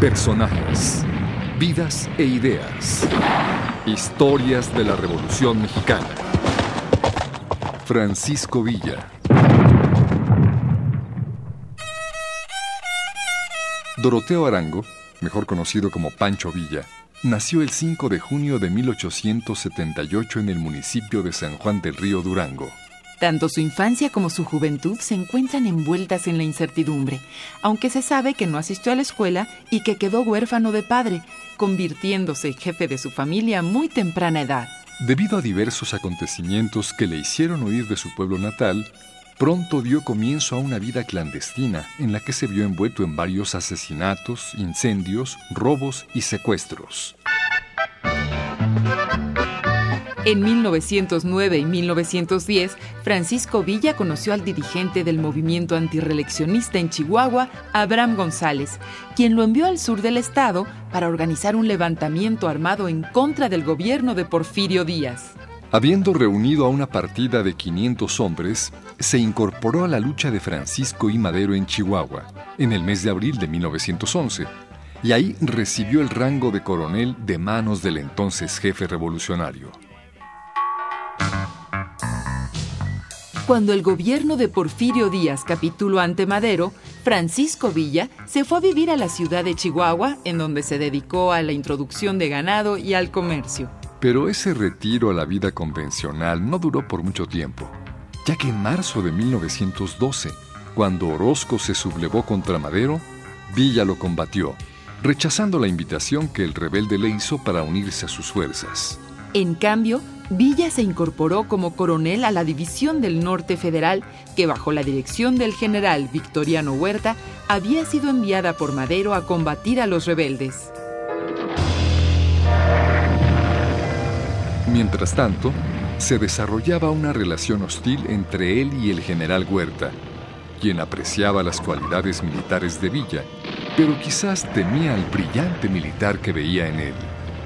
Personajes, vidas e ideas. Historias de la Revolución Mexicana. Francisco Villa. Doroteo Arango, mejor conocido como Pancho Villa, nació el 5 de junio de 1878 en el municipio de San Juan del Río Durango. Tanto su infancia como su juventud se encuentran envueltas en la incertidumbre, aunque se sabe que no asistió a la escuela y que quedó huérfano de padre, convirtiéndose jefe de su familia a muy temprana edad. Debido a diversos acontecimientos que le hicieron huir de su pueblo natal, pronto dio comienzo a una vida clandestina en la que se vio envuelto en varios asesinatos, incendios, robos y secuestros. En 1909 y 1910, Francisco Villa conoció al dirigente del movimiento antireleccionista en Chihuahua, Abraham González, quien lo envió al sur del estado para organizar un levantamiento armado en contra del gobierno de Porfirio Díaz. Habiendo reunido a una partida de 500 hombres, se incorporó a la lucha de Francisco y Madero en Chihuahua, en el mes de abril de 1911, y ahí recibió el rango de coronel de manos del entonces jefe revolucionario. Cuando el gobierno de Porfirio Díaz capituló ante Madero, Francisco Villa se fue a vivir a la ciudad de Chihuahua, en donde se dedicó a la introducción de ganado y al comercio. Pero ese retiro a la vida convencional no duró por mucho tiempo, ya que en marzo de 1912, cuando Orozco se sublevó contra Madero, Villa lo combatió, rechazando la invitación que el rebelde le hizo para unirse a sus fuerzas. En cambio, Villa se incorporó como coronel a la División del Norte Federal, que bajo la dirección del general Victoriano Huerta había sido enviada por Madero a combatir a los rebeldes. Mientras tanto, se desarrollaba una relación hostil entre él y el general Huerta, quien apreciaba las cualidades militares de Villa, pero quizás temía al brillante militar que veía en él.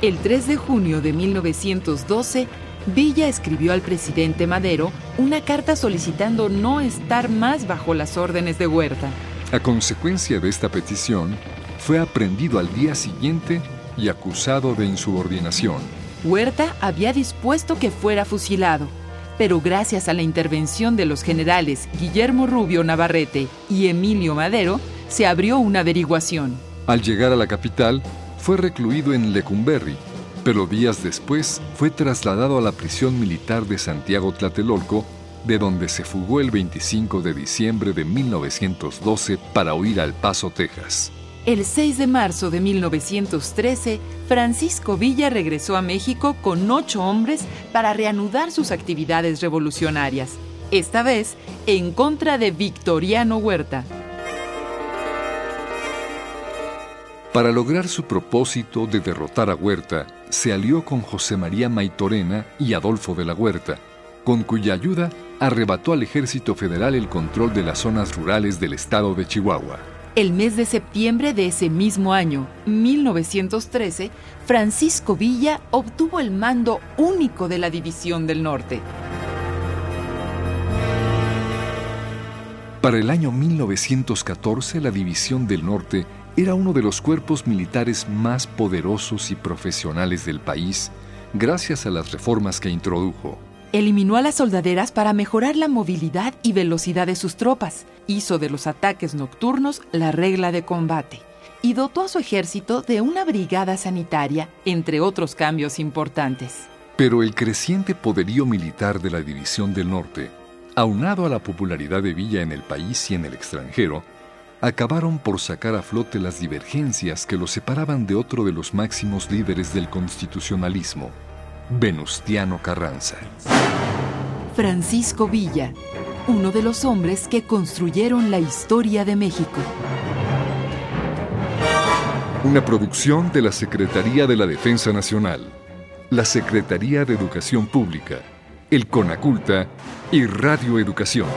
El 3 de junio de 1912, Villa escribió al presidente Madero una carta solicitando no estar más bajo las órdenes de Huerta. A consecuencia de esta petición, fue aprendido al día siguiente y acusado de insubordinación. Huerta había dispuesto que fuera fusilado, pero gracias a la intervención de los generales Guillermo Rubio Navarrete y Emilio Madero, se abrió una averiguación. Al llegar a la capital, fue recluido en Lecumberri, pero días después fue trasladado a la prisión militar de Santiago Tlatelolco, de donde se fugó el 25 de diciembre de 1912 para huir al Paso, Texas. El 6 de marzo de 1913, Francisco Villa regresó a México con ocho hombres para reanudar sus actividades revolucionarias, esta vez en contra de Victoriano Huerta. Para lograr su propósito de derrotar a Huerta, se alió con José María Maitorena y Adolfo de la Huerta, con cuya ayuda arrebató al ejército federal el control de las zonas rurales del estado de Chihuahua. El mes de septiembre de ese mismo año, 1913, Francisco Villa obtuvo el mando único de la División del Norte. Para el año 1914, la División del Norte era uno de los cuerpos militares más poderosos y profesionales del país gracias a las reformas que introdujo. Eliminó a las soldaderas para mejorar la movilidad y velocidad de sus tropas, hizo de los ataques nocturnos la regla de combate y dotó a su ejército de una brigada sanitaria, entre otros cambios importantes. Pero el creciente poderío militar de la División del Norte, aunado a la popularidad de Villa en el país y en el extranjero, acabaron por sacar a flote las divergencias que lo separaban de otro de los máximos líderes del constitucionalismo, Venustiano Carranza. Francisco Villa, uno de los hombres que construyeron la historia de México. Una producción de la Secretaría de la Defensa Nacional, la Secretaría de Educación Pública, el CONACULTA y Radio Educación.